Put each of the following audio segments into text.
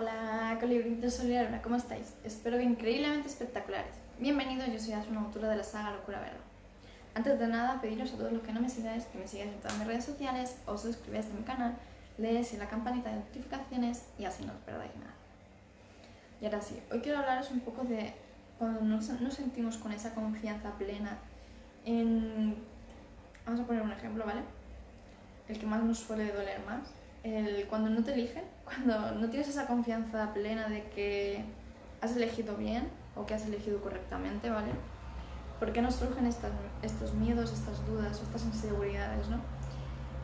Hola, colibritos Solidaria, ¿cómo estáis? Espero que increíblemente espectaculares. Bienvenidos, yo soy Asuna, autora de la saga Locura Verde. Antes de nada, pediros a todos los que no me sigáis que me sigáis en todas mis redes sociales, os suscribáis a mi canal, leéis la campanita de notificaciones y así no os perdáis nada. Y ahora sí, hoy quiero hablaros un poco de cuando nos, nos sentimos con esa confianza plena en... Vamos a poner un ejemplo, ¿vale? El que más nos suele doler más. El, cuando no te eligen, cuando no tienes esa confianza plena de que has elegido bien o que has elegido correctamente, ¿vale? ¿Por qué nos surgen estas, estos miedos, estas dudas, estas inseguridades, no?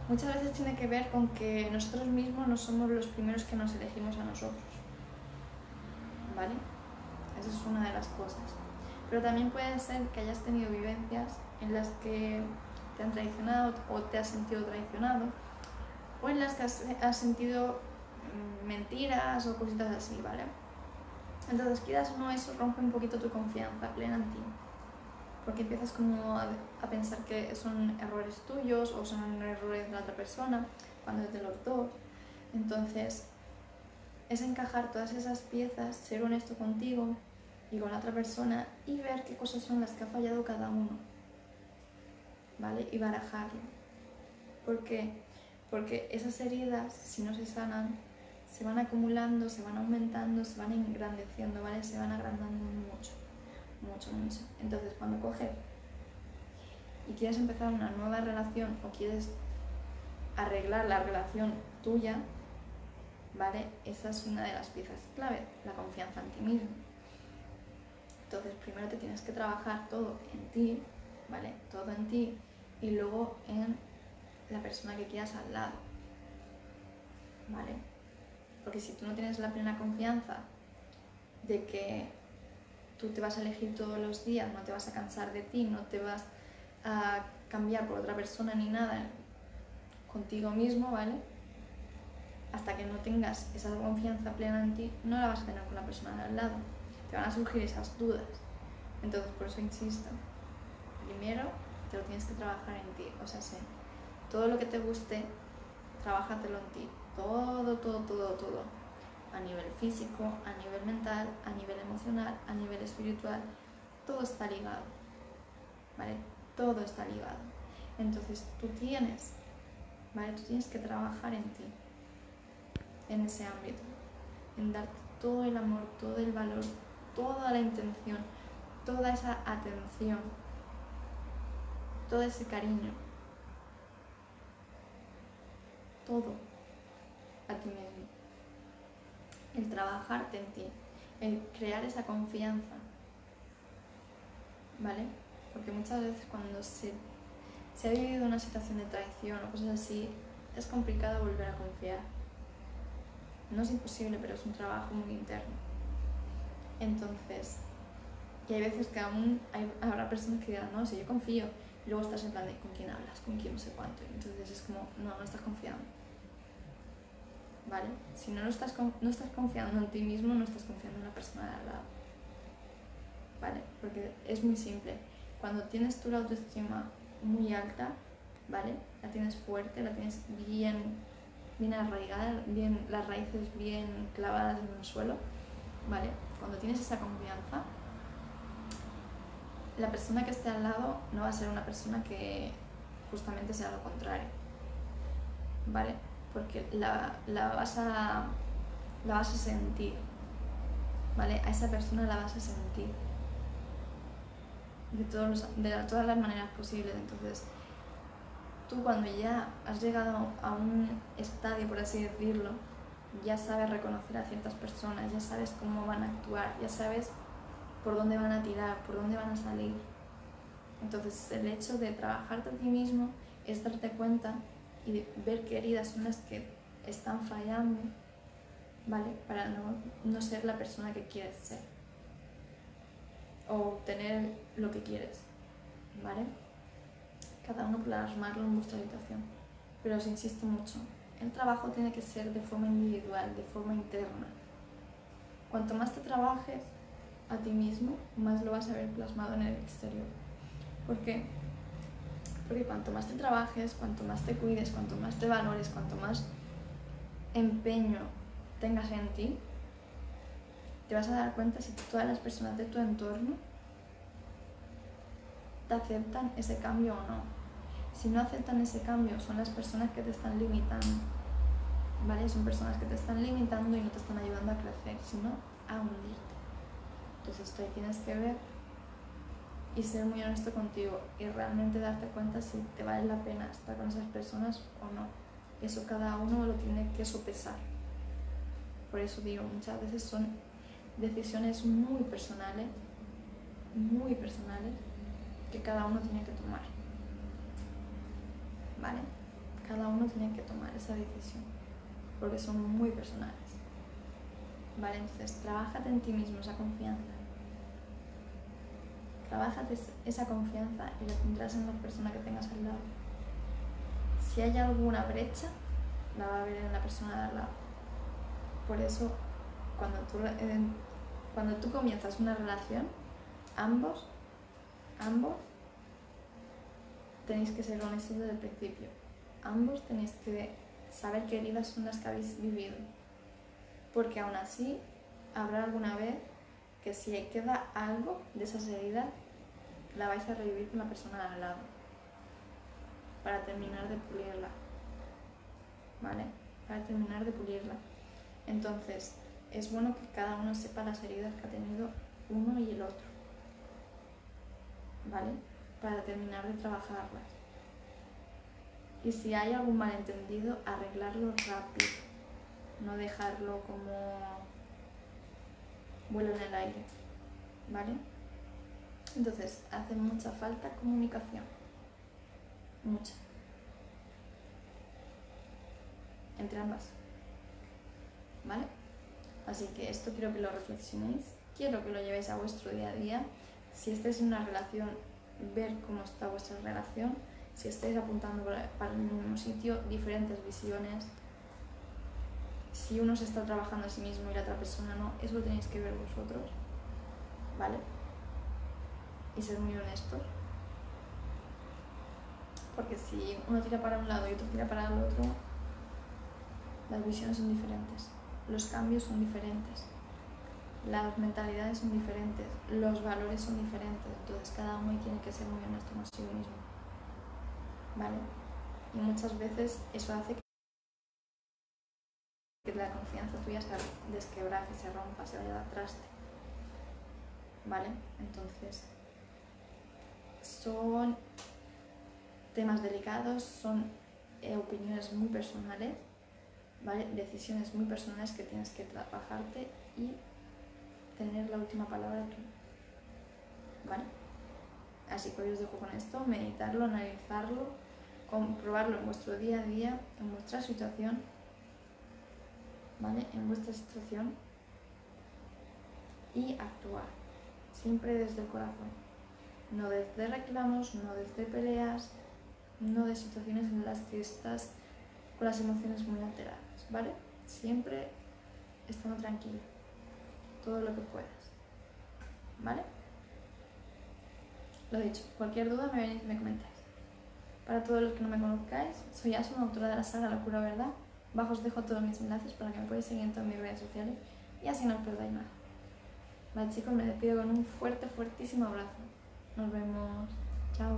Muchas veces tiene que ver con que nosotros mismos no somos los primeros que nos elegimos a nosotros, ¿vale? Esa es una de las cosas. Pero también puede ser que hayas tenido vivencias en las que te han traicionado o te has sentido traicionado o en las que has, sentido mm, mentiras o cositas así, ¿vale? Entonces, quieras o no, eso rompe un poquito tu confianza plena en ti. Porque empiezas como a, pensar que son errores tuyos o son errores de la otra persona, cuando es de los dos. Entonces, es encajar todas esas piezas, ser honesto contigo y con la otra persona y ver qué cosas son las que ha fallado cada uno. ¿Vale? Y barajarlo. ¿Por qué? Porque esas heridas, si no se sanan, se van acumulando, se van aumentando, se van engrandeciendo, ¿vale? Se van agrandando mucho, mucho, mucho. Entonces, cuando coges y quieres empezar una nueva relación o quieres arreglar la relación tuya, ¿vale? Esa es una de las piezas clave, la confianza en ti mismo. Entonces, primero te tienes que trabajar todo en ti, ¿vale? Todo en ti y luego en la persona que quieras al lado. ¿Vale? Porque si tú no tienes la plena confianza de que tú te vas a elegir todos los días, no te vas a cansar de ti, no te vas a cambiar por otra persona ni nada contigo mismo, ¿vale? Hasta que no tengas esa confianza plena en ti, no la vas a tener con la persona de al lado. Te van a surgir esas dudas. Entonces, por eso insisto, primero te lo tienes que trabajar en ti, o sea, sé, todo lo que te guste, trabájatelo en ti. Todo, todo, todo, todo. A nivel físico, a nivel mental, a nivel emocional, a nivel espiritual. Todo está ligado. ¿Vale? Todo está ligado. Entonces tú tienes, ¿vale? Tú tienes que trabajar en ti, en ese ámbito, en darte todo el amor, todo el valor, toda la intención, toda esa atención, todo ese cariño todo a ti mismo. El trabajarte en ti, el crear esa confianza. ¿Vale? Porque muchas veces cuando se, se ha vivido una situación de traición o cosas así, es complicado volver a confiar. No es imposible, pero es un trabajo muy interno. Entonces, y hay veces que aún habrá personas que dirán, no, si yo confío, y luego estás en plan de con quién hablas, con quién no sé cuánto. Entonces es como, no, no estás confiando. ¿Vale? Si no, no, estás, no estás confiando en ti mismo, no estás confiando en la persona de al lado. ¿Vale? Porque es muy simple. Cuando tienes tu autoestima muy alta, ¿vale? La tienes fuerte, la tienes bien, bien arraigada, bien, las raíces bien clavadas en el suelo, ¿vale? Cuando tienes esa confianza, la persona que esté al lado no va a ser una persona que justamente sea lo contrario. ¿Vale? Porque la, vas, a, la vas a sentir. ¿Vale? A esa persona la vas a sentir. De, todos de todas las maneras posibles. Entonces, tú cuando ya has llegado a un estadio, por así decirlo, ya sabes reconocer a ciertas personas, ya sabes cómo van a actuar, ya sabes por dónde van a tirar, por dónde van a salir. Entonces el hecho de trabajarte a ti mismo es darte cuenta y ver qué heridas son las que están fallando, ¿vale? Para no, no ser la persona que quieres ser o obtener lo que quieres, ¿vale? Cada uno plasmarlo en vuestra habitación. Pero os insisto mucho, el trabajo tiene que ser de forma individual, de forma interna. Cuanto más te trabajes, a ti mismo, más lo vas a ver plasmado en el exterior. ¿Por qué? Porque cuanto más te trabajes, cuanto más te cuides, cuanto más te valores, cuanto más empeño tengas en ti, te vas a dar cuenta si todas las personas de tu entorno te aceptan ese cambio o no. Si no aceptan ese cambio, son las personas que te están limitando. ¿Vale? Son personas que te están limitando y no te están ayudando a crecer, sino a hundirte. Entonces esto ahí tienes que ver y ser muy honesto contigo y realmente darte cuenta si te vale la pena estar con esas personas o no. Eso cada uno lo tiene que sopesar. Por eso digo, muchas veces son decisiones muy personales, muy personales, que cada uno tiene que tomar. ¿Vale? Cada uno tiene que tomar esa decisión, porque son muy personales. ¿Vale? Entonces, trabájate en ti mismo esa confianza. Trabájate esa confianza y la tendrás en la persona que tengas al lado. Si hay alguna brecha, la va a ver en la persona de al lado. Por eso, cuando tú, cuando tú comienzas una relación, ambos, ambos tenéis que ser honestos desde el principio. Ambos tenéis que saber qué heridas son las que habéis vivido. Porque aún así habrá alguna vez que si queda algo de esas heridas, la vais a revivir con la persona de al lado. Para terminar de pulirla. ¿Vale? Para terminar de pulirla. Entonces, es bueno que cada uno sepa las heridas que ha tenido uno y el otro. ¿Vale? Para terminar de trabajarlas. Y si hay algún malentendido, arreglarlo rápido. No dejarlo como vuelo en el aire. ¿Vale? Entonces, hace mucha falta comunicación. Mucha. Entre ambas. ¿vale? Así que esto quiero que lo reflexionéis, quiero que lo llevéis a vuestro día a día. Si estáis en una relación, ver cómo está vuestra relación. Si estáis apuntando para el mismo sitio, diferentes visiones. Si uno se está trabajando a sí mismo y la otra persona no, eso lo tenéis que ver vosotros, ¿vale? Y ser muy honestos. Porque si uno tira para un lado y otro tira para el otro, las visiones son diferentes los cambios son diferentes, las mentalidades son diferentes, los valores son diferentes, entonces cada uno tiene que ser muy honesto consigo mismo. ¿Vale? Y muchas veces eso hace que la confianza tuya se desquebraje, se rompa, se vaya de traste. ¿Vale? Entonces, son temas delicados, son eh, opiniones muy personales decisiones muy personales que tienes que trabajarte y tener la última palabra tú. ¿Vale? Así que hoy os dejo con esto, meditarlo, analizarlo, comprobarlo en vuestro día a día, en vuestra situación, ¿vale? En vuestra situación y actuar, siempre desde el corazón, no desde reclamos, no desde peleas, no de situaciones en las que estás con las emociones muy alteradas. ¿vale? Siempre estando tranquilo, todo lo que puedas, ¿vale? Lo dicho, cualquier duda me me comentáis. Para todos los que no me conozcáis, soy Asuna, autora de la saga La Pura Verdad. Bajo os dejo todos mis enlaces para que me podáis seguir en todas mis redes sociales y así no os perdáis nada. Vale chicos, me despido con un fuerte, fuertísimo abrazo. Nos vemos. Chao.